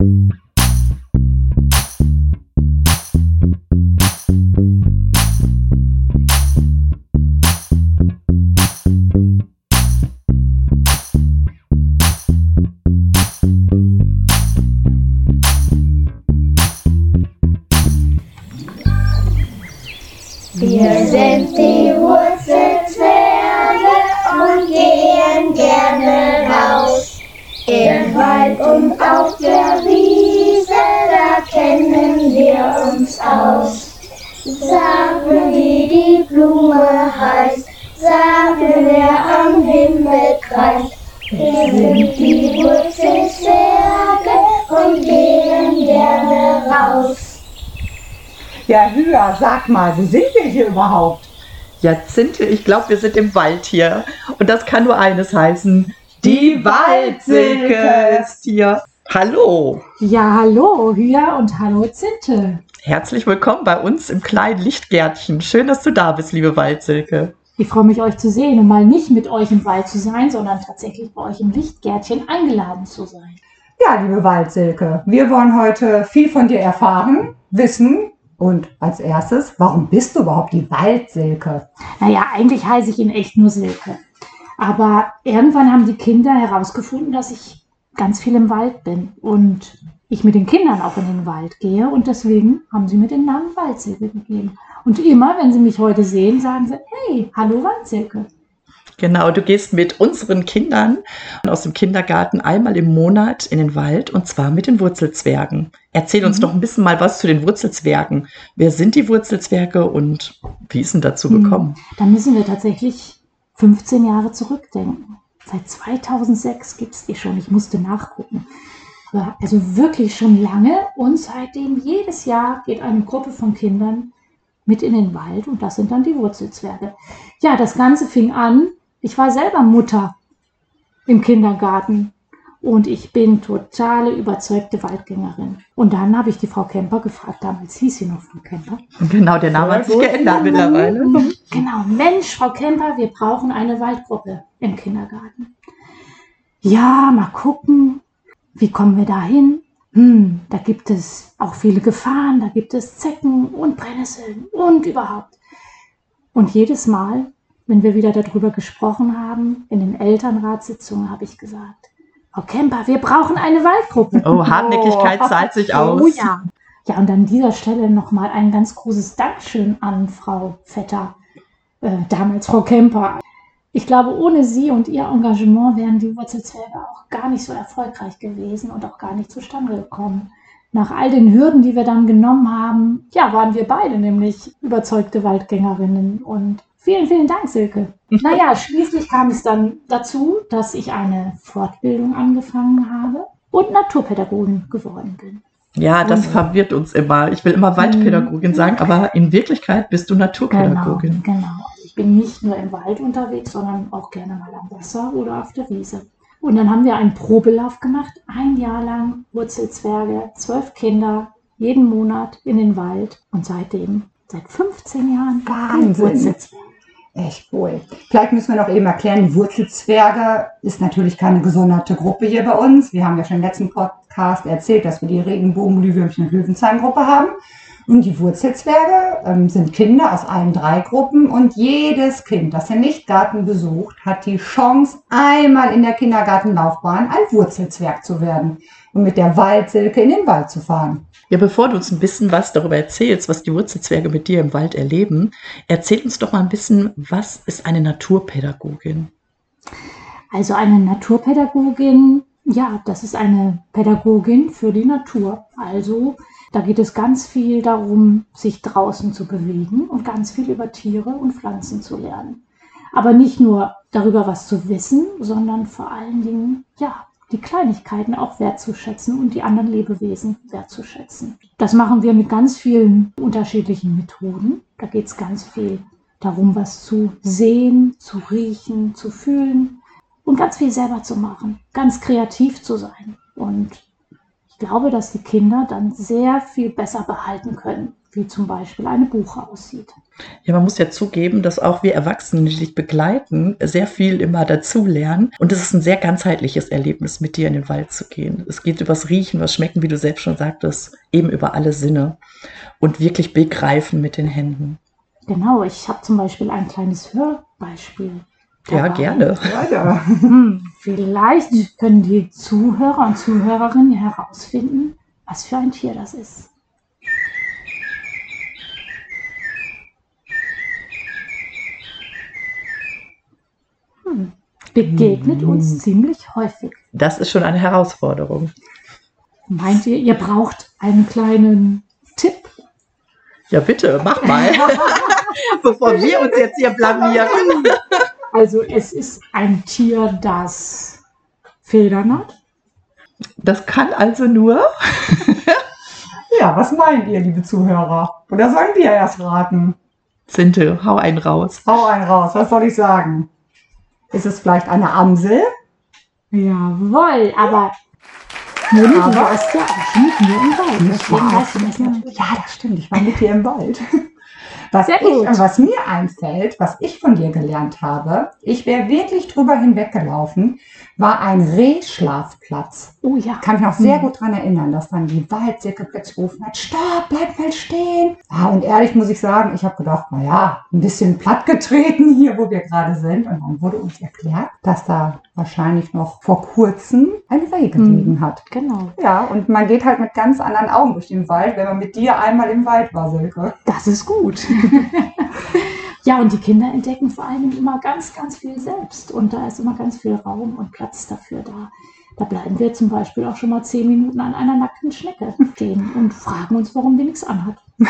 Wir aus. Sagen, wie die Blume heißt, sagen, wer am Himmel kreist. Wir sind die Wurzelzwerge und gehen gerne raus. Ja, Hüa, sag mal, wo sind wir hier überhaupt? Ja, Zinte, ich glaube, wir sind im Wald hier. Und das kann nur eines heißen. Die Waldsilke ist hier. Hallo. Ja, hallo, Hüa und hallo, Zinte. Herzlich willkommen bei uns im kleinen Lichtgärtchen. Schön, dass du da bist, liebe Waldsilke. Ich freue mich, euch zu sehen und mal nicht mit euch im Wald zu sein, sondern tatsächlich bei euch im Lichtgärtchen eingeladen zu sein. Ja, liebe Waldsilke, wir wollen heute viel von dir erfahren, wissen und als erstes, warum bist du überhaupt die Waldsilke? Naja, eigentlich heiße ich in echt nur Silke. Aber irgendwann haben die Kinder herausgefunden, dass ich ganz viel im Wald bin und ich mit den Kindern auch in den Wald gehe und deswegen haben sie mir den Namen Waldsilke gegeben. Und immer, wenn sie mich heute sehen, sagen sie, hey, hallo Waldsilke. Genau, du gehst mit unseren Kindern aus dem Kindergarten einmal im Monat in den Wald und zwar mit den Wurzelzwergen. Erzähl uns Mhm. doch ein bisschen mal was zu den Wurzelzwergen. Wer sind die Wurzelzwerge und wie ist denn dazu Hm. gekommen? Da müssen wir tatsächlich 15 Jahre zurückdenken. Seit 2006 gibt es die schon. Ich musste nachgucken. Also wirklich schon lange und seitdem jedes Jahr geht eine Gruppe von Kindern mit in den Wald und das sind dann die Wurzelzwerge. Ja, das Ganze fing an. Ich war selber Mutter im Kindergarten und ich bin totale überzeugte Waldgängerin. Und dann habe ich die Frau Kemper gefragt, damals hieß sie noch Frau Kemper. Genau, der Name hat sich geändert mittlerweile. Genau, Mensch, Frau Kemper, wir brauchen eine Waldgruppe im Kindergarten. Ja, mal gucken, wie kommen wir da hin? Hm, da gibt es auch viele Gefahren, da gibt es Zecken und Brennnesseln und überhaupt. Und jedes Mal, wenn wir wieder darüber gesprochen haben, in den Elternratssitzungen, habe ich gesagt, Frau Kemper, wir brauchen eine Waldgruppe. Oh, Hartnäckigkeit zahlt sich aus. Oh ja. Ja, und an dieser Stelle nochmal ein ganz großes Dankeschön an Frau Vetter, äh, damals Frau Kemper. Ich glaube, ohne sie und ihr Engagement wären die Wurzelzwerge auch gar nicht so erfolgreich gewesen und auch gar nicht zustande gekommen. Nach all den Hürden, die wir dann genommen haben, ja, waren wir beide nämlich überzeugte Waldgängerinnen. Und vielen, vielen Dank, Silke. Naja, schließlich kam es dann dazu, dass ich eine Fortbildung angefangen habe und Naturpädagogin geworden bin. Ja, das Mhm. verwirrt uns immer. Ich will immer Waldpädagogin sagen, aber in Wirklichkeit bist du Genau, Naturpädagogin. genau. Also ich bin nicht nur im Wald unterwegs, sondern auch gerne mal am Wasser oder auf der Wiese. Und dann haben wir einen Probelauf gemacht, ein Jahr lang Wurzelzwerge, zwölf Kinder, jeden Monat in den Wald. Und seitdem, seit 15 Jahren, Wahnsinn. Wurzelzwerge. Echt cool. Vielleicht müssen wir noch eben erklären, die Wurzelzwerge ist natürlich keine gesonderte Gruppe hier bei uns. Wir haben ja schon im letzten Podcast erzählt, dass wir die Regenbogen-Glühwürmchen und Löwenzahngruppe haben. Und die Wurzelzwerge ähm, sind Kinder aus allen drei Gruppen und jedes Kind, das den Lichtgarten besucht, hat die Chance, einmal in der Kindergartenlaufbahn ein Wurzelzwerg zu werden und mit der Waldsilke in den Wald zu fahren. Ja, bevor du uns ein bisschen was darüber erzählst, was die Wurzelzwerge mit dir im Wald erleben, erzähl uns doch mal ein bisschen, was ist eine Naturpädagogin? Also eine Naturpädagogin, ja, das ist eine Pädagogin für die Natur. Also da geht es ganz viel darum, sich draußen zu bewegen und ganz viel über Tiere und Pflanzen zu lernen. Aber nicht nur darüber was zu wissen, sondern vor allen Dingen, ja, die Kleinigkeiten auch wertzuschätzen und die anderen Lebewesen wertzuschätzen. Das machen wir mit ganz vielen unterschiedlichen Methoden. Da geht es ganz viel darum, was zu sehen, zu riechen, zu fühlen und ganz viel selber zu machen, ganz kreativ zu sein. Und glaube, dass die Kinder dann sehr viel besser behalten können, wie zum Beispiel eine Buche aussieht. Ja, man muss ja zugeben, dass auch wir Erwachsenen, die dich begleiten, sehr viel immer dazulernen. Und es ist ein sehr ganzheitliches Erlebnis, mit dir in den Wald zu gehen. Es geht übers Riechen, was Schmecken, wie du selbst schon sagtest, eben über alle Sinne. Und wirklich begreifen mit den Händen. Genau, ich habe zum Beispiel ein kleines Hörbeispiel. Ja, gerne. Weiter. Hm, vielleicht können die Zuhörer und Zuhörerinnen herausfinden, was für ein Tier das ist. Hm, begegnet uns ziemlich häufig. Das ist schon eine Herausforderung. Meint ihr, ihr braucht einen kleinen Tipp? Ja, bitte, mach mal. Bevor wir uns jetzt hier blamieren. Also es ist ein Tier, das Federn hat. Das kann also nur. Ja, was meint ihr, liebe Zuhörer? Oder sollen wir erst raten? Sinte, hau einen raus. Hau einen raus, was soll ich sagen? Ist es vielleicht eine Amsel? Jawohl, aber Moni, du Aber- warst ja auch mit mir im Wald. Deswegen Ja, weißt du das natürlich. Ja, das stimmt. Ich war mit dir im Wald. Was, Sehr ich, gut. was mir einfällt, was ich von dir gelernt habe, ich wäre wirklich drüber hinweggelaufen, war ein Rehschlafplatz. Oh ja. Kann mich noch sehr Mhm. gut daran erinnern, dass dann die Waldsicke plötzlich gerufen hat, stopp, bleib mal stehen. Ja, und ehrlich muss ich sagen, ich habe gedacht, na ja, ein bisschen plattgetreten hier, wo wir gerade sind. Und dann wurde uns erklärt, dass da wahrscheinlich noch vor kurzem ein Reh gelegen hat. Genau. Ja, und man geht halt mit ganz anderen Augen durch den Wald, wenn man mit dir einmal im Wald war, Silke. Das ist gut. ja, und die Kinder entdecken vor allem immer ganz, ganz viel selbst. Und da ist immer ganz viel Raum und Platz dafür da. Da bleiben wir zum Beispiel auch schon mal zehn Minuten an einer nackten Schnecke stehen und fragen uns, warum die nichts anhat.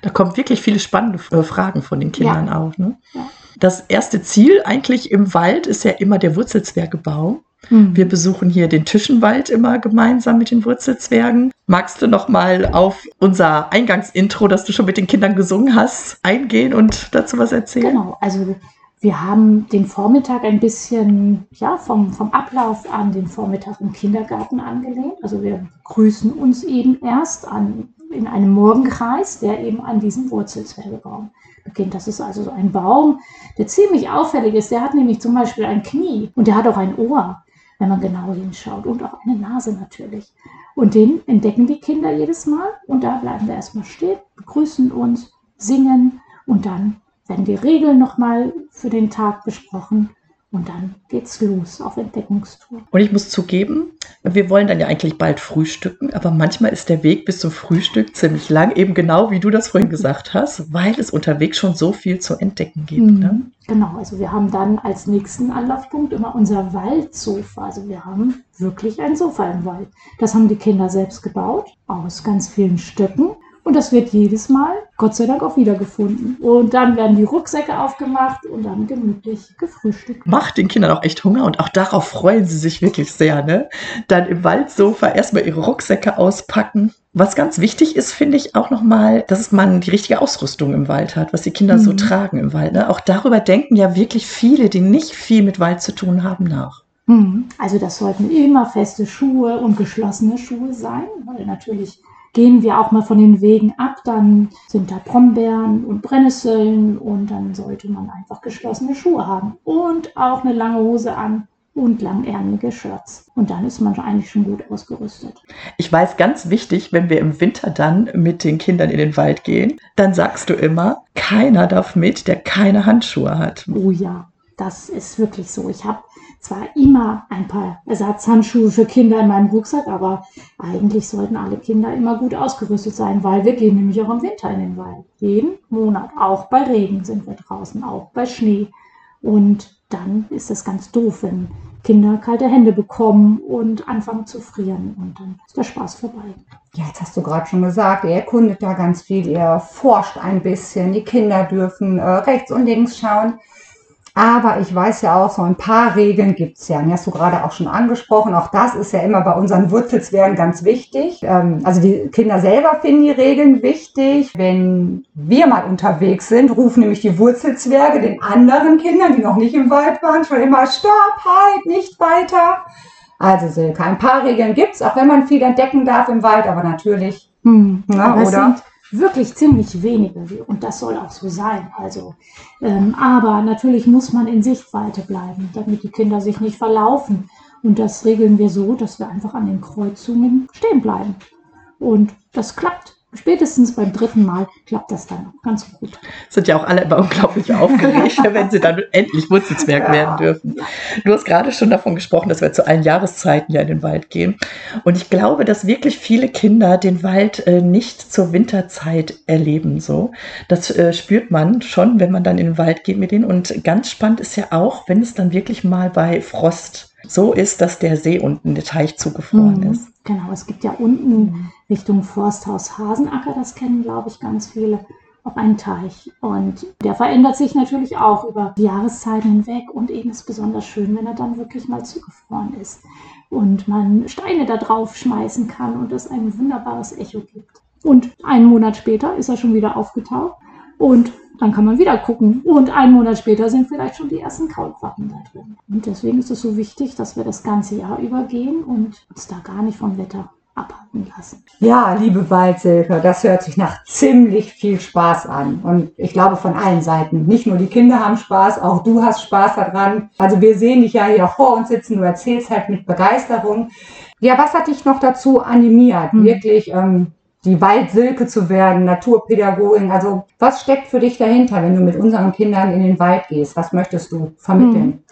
Da kommen wirklich viele spannende äh, Fragen von den Kindern auf. Ne? Ja. Das erste Ziel eigentlich im Wald ist ja immer der Wurzelzwergebaum. Wir besuchen hier den Tischenwald immer gemeinsam mit den Wurzelzwergen. Magst du noch mal auf unser Eingangsintro, das du schon mit den Kindern gesungen hast, eingehen und dazu was erzählen? Genau, also wir haben den Vormittag ein bisschen, ja, vom, vom Ablauf an den Vormittag im Kindergarten angelehnt. Also wir grüßen uns eben erst an, in einem Morgenkreis, der eben an diesem Wurzelzwergebaum beginnt. Das ist also so ein Baum, der ziemlich auffällig ist. Der hat nämlich zum Beispiel ein Knie und der hat auch ein Ohr, wenn man genau hinschaut und auch eine Nase natürlich. Und den entdecken die Kinder jedes Mal und da bleiben wir erstmal stehen, begrüßen uns, singen und dann werden die Regeln nochmal für den Tag besprochen und dann geht's los auf Entdeckungstour. Und ich muss zugeben, wir wollen dann ja eigentlich bald frühstücken, aber manchmal ist der Weg bis zum Frühstück ziemlich lang, eben genau wie du das vorhin gesagt hast, weil es unterwegs schon so viel zu entdecken gibt. Ne? Mhm. Genau, also wir haben dann als nächsten Anlaufpunkt immer unser Waldsofa. Also wir haben wirklich ein Sofa im Wald. Das haben die Kinder selbst gebaut, aus ganz vielen Stöcken. Und das wird jedes Mal, Gott sei Dank, auch wiedergefunden. Und dann werden die Rucksäcke aufgemacht und dann gemütlich gefrühstückt. Macht den Kindern auch echt Hunger und auch darauf freuen sie sich wirklich sehr. Ne? Dann im Waldsofa erstmal ihre Rucksäcke auspacken. Was ganz wichtig ist, finde ich auch nochmal, dass man die richtige Ausrüstung im Wald hat, was die Kinder so Mhm. tragen im Wald. Ne? Auch darüber denken ja wirklich viele, die nicht viel mit Wald zu tun haben, nach. Mhm. Also das sollten immer feste Schuhe und geschlossene Schuhe sein, weil natürlich gehen wir auch mal von den Wegen ab, dann sind da Brombeeren und Brennnesseln und dann sollte man einfach geschlossene Schuhe haben und auch eine lange Hose an und langärmelige Shirts. Und dann ist man eigentlich schon gut ausgerüstet. Ich weiß ganz wichtig, wenn wir im Winter dann mit den Kindern in den Wald gehen, dann sagst du immer, keiner darf mit, der keine Handschuhe hat. Oh ja, das ist wirklich so. Ich habe zwar immer ein paar Ersatzhandschuhe für Kinder in meinem Rucksack, aber eigentlich sollten alle Kinder immer gut ausgerüstet sein, weil wir gehen nämlich auch im Winter in den Wald. Jeden Monat. Auch bei Regen sind wir draußen, auch bei Schnee. Und dann ist es ganz doof, wenn Kinder kalte Hände bekommen und anfangen zu frieren. Und dann ist der Spaß vorbei. Ja, jetzt hast du gerade schon gesagt, ihr erkundet da ganz viel, ihr forscht ein bisschen, die Kinder dürfen äh, rechts und links schauen. Aber ich weiß ja auch, so ein paar Regeln gibt's ja. Die hast du gerade auch schon angesprochen. Auch das ist ja immer bei unseren Wurzelzwergen ganz wichtig. Ähm, also die Kinder selber finden die Regeln wichtig. Wenn wir mal unterwegs sind, rufen nämlich die Wurzelzwerge den anderen Kindern, die noch nicht im Wald waren, schon immer Stopp, halt, nicht weiter. Also Silke, ein paar Regeln gibt's, auch wenn man viel entdecken darf im Wald, aber natürlich, Hm. Aber es oder? Wirklich ziemlich wenige und das soll auch so sein. Also, ähm, aber natürlich muss man in Sichtweite bleiben, damit die Kinder sich nicht verlaufen. Und das regeln wir so, dass wir einfach an den Kreuzungen stehen bleiben. Und das klappt. Spätestens beim dritten Mal klappt das dann auch ganz gut. Sind ja auch alle immer unglaublich aufgeregt, wenn sie dann endlich Wurzelzwerg Ja. werden dürfen. Du hast gerade schon davon gesprochen, dass wir zu allen Jahreszeiten ja in den Wald gehen. Und ich glaube, dass wirklich viele Kinder den Wald äh, nicht zur Winterzeit erleben. So, das äh, spürt man schon, wenn man dann in den Wald geht mit denen. Und ganz spannend ist ja auch, wenn es dann wirklich mal bei Frost so ist, dass der See unten, der Teich zugefroren Mhm. ist. Genau, es gibt ja unten Richtung Forsthaus Hasenacker, das kennen, glaube ich, ganz viele, auch einen Teich. Und der verändert sich natürlich auch über die Jahreszeiten hinweg und eben ist besonders schön, wenn er dann wirklich mal zugefroren ist und man Steine da drauf schmeißen kann und es ein wunderbares Echo gibt. Und einen Monat später ist er schon wieder aufgetaucht und dann kann man wieder gucken. Und einen Monat später sind vielleicht schon die ersten Kaulquappen da drin. Und deswegen ist es so wichtig, dass wir das ganze Jahr übergehen und uns da gar nicht vom Wetter abhalten lassen. Ja, liebe Waldsilke, das hört sich nach ziemlich viel Spaß an. Und ich glaube von allen Seiten. Nicht nur die Kinder haben Spaß, auch du hast Spaß daran. Also wir sehen dich ja hier vor uns sitzen, du erzählst halt mit Begeisterung. Ja, was hat dich noch dazu animiert, Hm. wirklich ähm, die Waldsilke zu werden, Naturpädagogin? Also was steckt für dich dahinter, wenn du mit unseren Kindern in den Wald gehst? Was möchtest du vermitteln?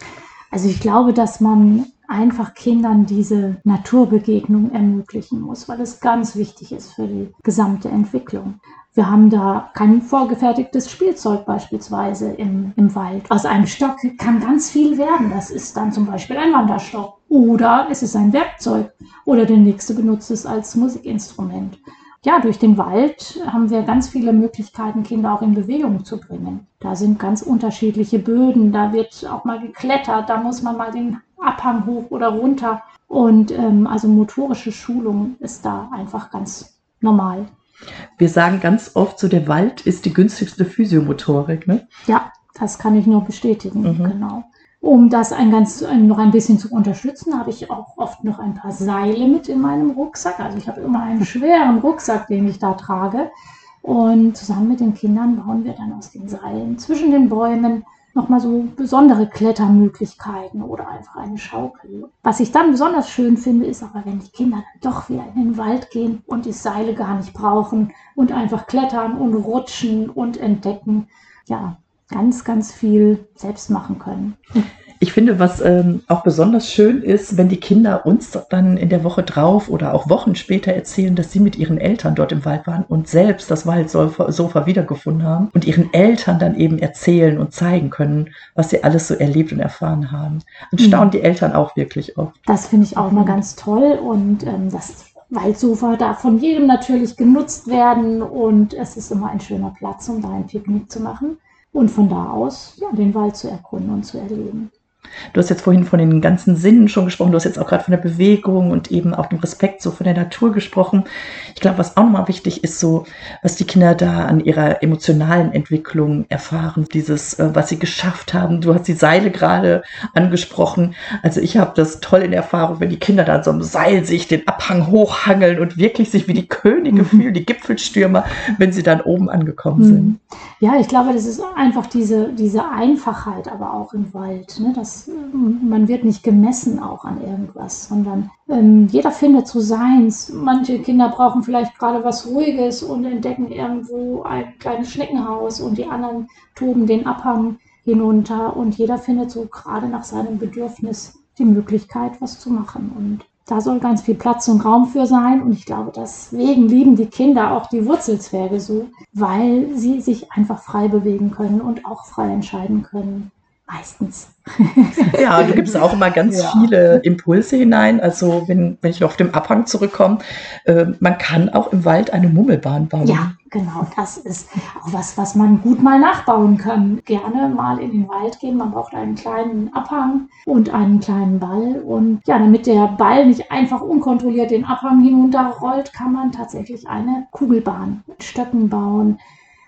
Also ich glaube, dass man einfach Kindern diese Naturbegegnung ermöglichen muss, weil es ganz wichtig ist für die gesamte Entwicklung. Wir haben da kein vorgefertigtes Spielzeug beispielsweise im, im Wald. Aus einem Stock kann ganz viel werden. Das ist dann zum Beispiel ein Wanderstock oder es ist ein Werkzeug oder der nächste benutzt es als Musikinstrument. Ja, durch den Wald haben wir ganz viele Möglichkeiten, Kinder auch in Bewegung zu bringen. Da sind ganz unterschiedliche Böden, da wird auch mal geklettert, da muss man mal den Abhang hoch oder runter. Und ähm, also motorische Schulung ist da einfach ganz normal. Wir sagen ganz oft so, der Wald ist die günstigste Physiomotorik. Ne? Ja, das kann ich nur bestätigen, Mhm. genau. Um das ein ganz, noch ein bisschen zu unterstützen, habe ich auch oft noch ein paar Seile mit in meinem Rucksack. Also ich habe immer einen schweren Rucksack, den ich da trage. Und zusammen mit den Kindern bauen wir dann aus den Seilen zwischen den Bäumen nochmal so besondere Klettermöglichkeiten oder einfach eine Schaukel. Was ich dann besonders schön finde, ist aber, wenn die Kinder dann doch wieder in den Wald gehen und die Seile gar nicht brauchen und einfach klettern und rutschen und entdecken. Ja, ganz, ganz viel selbst machen können. Ich finde, was ähm, auch besonders schön ist, wenn die Kinder uns dann in der Woche drauf oder auch Wochen später erzählen, dass sie mit ihren Eltern dort im Wald waren und selbst das Waldsofa Sofa wiedergefunden haben und ihren Eltern dann eben erzählen und zeigen können, was sie alles so erlebt und erfahren haben. Und Mhm. staunen die Eltern auch wirklich oft. Das finde ich auch mal ganz toll und ähm, das Waldsofa darf von jedem natürlich genutzt werden und es ist immer ein schöner Platz, um da ein Picknick zu machen und von da aus ja, den Wald zu erkunden und zu erleben. Du hast jetzt vorhin von den ganzen Sinnen schon gesprochen, du hast jetzt auch gerade von der Bewegung und eben auch dem Respekt so von der Natur gesprochen. Ich glaube, was auch nochmal wichtig ist, so, was die Kinder da an ihrer emotionalen Entwicklung erfahren, dieses, äh, was sie geschafft haben. Du hast die Seile gerade angesprochen. Also ich habe das toll in Erfahrung, wenn die Kinder da an so einem Seil sich den Abhang hochhangeln und wirklich sich wie die Könige Mhm. fühlen, die Gipfelstürmer, wenn sie dann oben angekommen sind. Mhm. Ja, ich glaube, das ist einfach diese, diese Einfachheit aber auch im Wald. Ne? Das, man wird nicht gemessen auch an irgendwas, sondern ähm, jeder findet so seins. Manche Kinder brauchen vielleicht gerade was Ruhiges und entdecken irgendwo ein kleines Schneckenhaus und die anderen toben den Abhang hinunter und jeder findet so gerade nach seinem Bedürfnis die Möglichkeit, was zu machen. Und da soll ganz viel Platz und Raum für sein. Und ich glaube, deswegen lieben die Kinder auch die Wurzelzwerge so, weil sie sich einfach frei bewegen können und auch frei entscheiden können. Meistens. Ja, du gibst auch immer ganz Ja. viele Impulse hinein. Also wenn, wenn ich noch auf den Abhang zurückkomme, äh, man kann auch im Wald eine Mummelbahn bauen. Ja, genau. Das ist auch was, was man gut mal nachbauen kann. Gerne mal in den Wald gehen. Man braucht einen kleinen Abhang und einen kleinen Ball. Und ja, damit der Ball nicht einfach unkontrolliert den Abhang hinunterrollt, kann man tatsächlich eine Kugelbahn mit Stöcken bauen.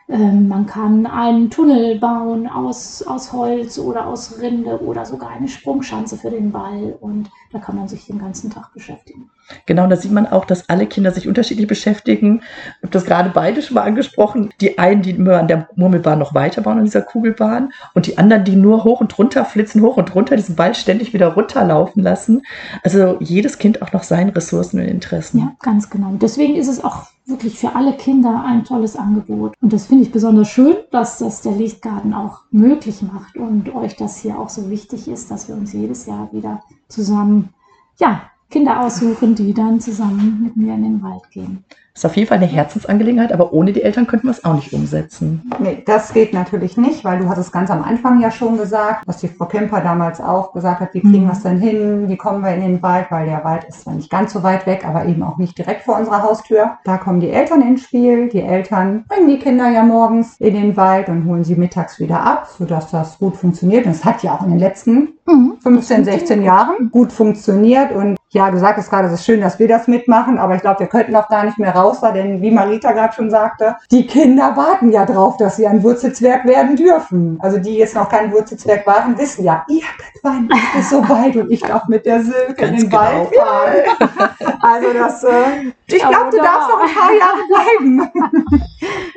Ähm, man kann einen Tunnel bauen aus, aus Holz oder aus Rinde oder sogar eine Sprungschanze für den Ball. Und da kann man sich den ganzen Tag beschäftigen. Genau, da sieht man auch, dass alle Kinder sich unterschiedlich beschäftigen. Ich habe das gerade beide schon mal angesprochen. Die einen, die immer an der Murmelbahn noch weiterbauen, an dieser Kugelbahn. Und die anderen, die nur hoch und runter flitzen, hoch und runter, diesen Ball ständig wieder runterlaufen lassen. Also jedes Kind auch noch seinen Ressourcen und Interessen. Ja, ganz genau. Deswegen ist es auch wirklich für alle Kinder ein tolles Angebot. Und das finde ich besonders schön, dass das der Lichtgarten auch möglich macht und euch das hier auch so wichtig ist, dass wir uns jedes Jahr wieder zusammen, ja, Kinder aussuchen, die dann zusammen mit mir in den Wald gehen. Ist auf jeden Fall eine Herzensangelegenheit, aber ohne die Eltern könnten wir es auch nicht umsetzen. Nee, das geht natürlich nicht, weil du hast es ganz am Anfang ja schon gesagt, was die Frau Kemper damals auch gesagt hat, wie kriegen wir es denn hin, wie kommen wir in den Wald, weil der Wald ist zwar nicht ganz so weit weg, aber eben auch nicht direkt vor unserer Haustür. Da kommen die Eltern ins Spiel. Die Eltern bringen die Kinder ja morgens in den Wald und holen sie mittags wieder ab, sodass das gut funktioniert. Und es hat ja auch in den letzten Mhm. 15, 16 Jahren gut funktioniert und ja, du sagtest gerade, es ist schön, dass wir das mitmachen, aber ich glaube, wir könnten auch gar nicht mehr raus, weil denn, wie Marita gerade schon sagte, die Kinder warten ja drauf, dass sie ein Wurzelzwerg werden dürfen. Also die jetzt noch kein Wurzelzwerg waren, wissen ja, irgendwann ist es so weit und ich darf mit der Silke in den genau. Wald fahren. Also das, äh, ich glaube, du darfst noch ein paar Jahre bleiben.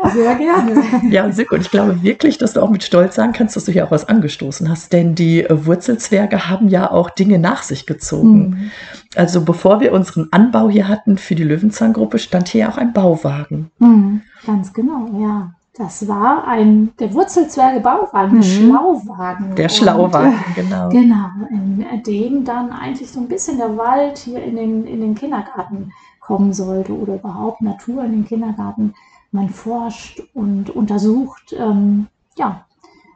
Sehr gerne. Ja, Silke, und ich glaube wirklich, dass du auch mit Stolz sagen kannst, dass du hier auch was angestoßen hast. Denn die äh, Wurzelzwerge haben ja auch Dinge nach sich gezogen. Mhm. Also bevor wir unseren Anbau hier hatten für die Löwenzahngruppe, stand hier auch ein Bauwagen. Mhm. Ganz genau, ja. Das war ein, der Wurzelzwerge-Bauwagen, Mhm. der Schlauwagen. Der Und, Schlauwagen, genau. Genau, in dem dann eigentlich so ein bisschen der Wald hier in den, in den Kindergarten kommen sollte oder überhaupt Natur in den Kindergarten. Man forscht und untersucht. Ähm, ja,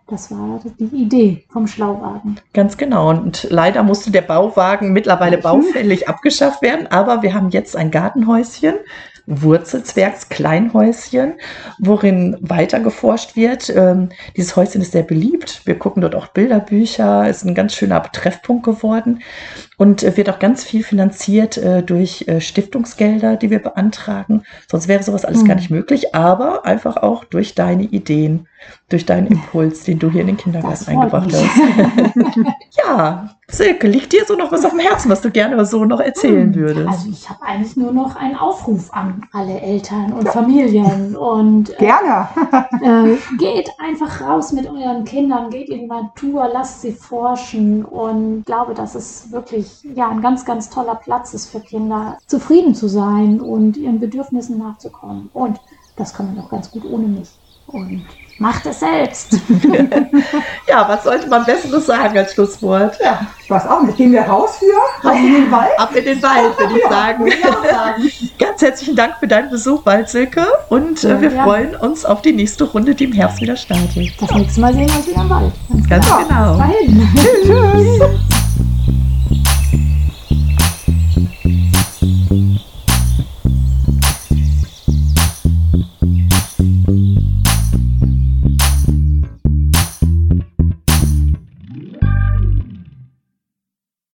das war die Idee vom Schlauwagen. Ganz genau. Und leider musste der Bauwagen mittlerweile baufällig abgeschafft werden. Aber wir haben jetzt ein Gartenhäuschen, Wurzelzwergs Kleinhäuschen, worin weiter geforscht wird. Ähm, dieses Häuschen ist sehr beliebt. Wir gucken dort auch Bilderbücher. Ist ein ganz schöner Treffpunkt geworden und äh, wird auch ganz viel finanziert äh, durch äh, Stiftungsgelder, die wir beantragen. Sonst wäre sowas alles Mhm. gar nicht möglich. Aber einfach auch durch deine Ideen, durch deinen Impuls, den du hier in den Kindergarten eingebracht mich. hast. Ja, Silke, liegt dir so noch was auf dem Herzen, was du gerne so noch erzählen Hm, würdest? Also ich habe eigentlich nur noch einen Aufruf an alle Eltern und Familien und äh, Gerne. äh, geht einfach raus mit euren Kindern, geht in die Natur, lasst sie forschen und glaube, dass es wirklich ja ein ganz, ganz toller Platz ist für Kinder, zufrieden zu sein und ihren Bedürfnissen nachzukommen. Und das kann man auch ganz gut ohne mich. Und macht es selbst. Ja, was sollte man Besseres sagen als Schlusswort? Ja, ich weiß auch nicht. Gehen wir raus für? Raus in den Wald? Ab in den Wald, würde ich sagen. Ich auch sagen. Ganz herzlichen Dank für deinen Besuch, Wald Silke. Und äh, wir Ja. freuen uns auf die nächste Runde, die im Herbst wieder startet. Das nächste Mal sehen wir uns wieder im Wald. Ganz genau. genau. Bis dahin. Tschüss.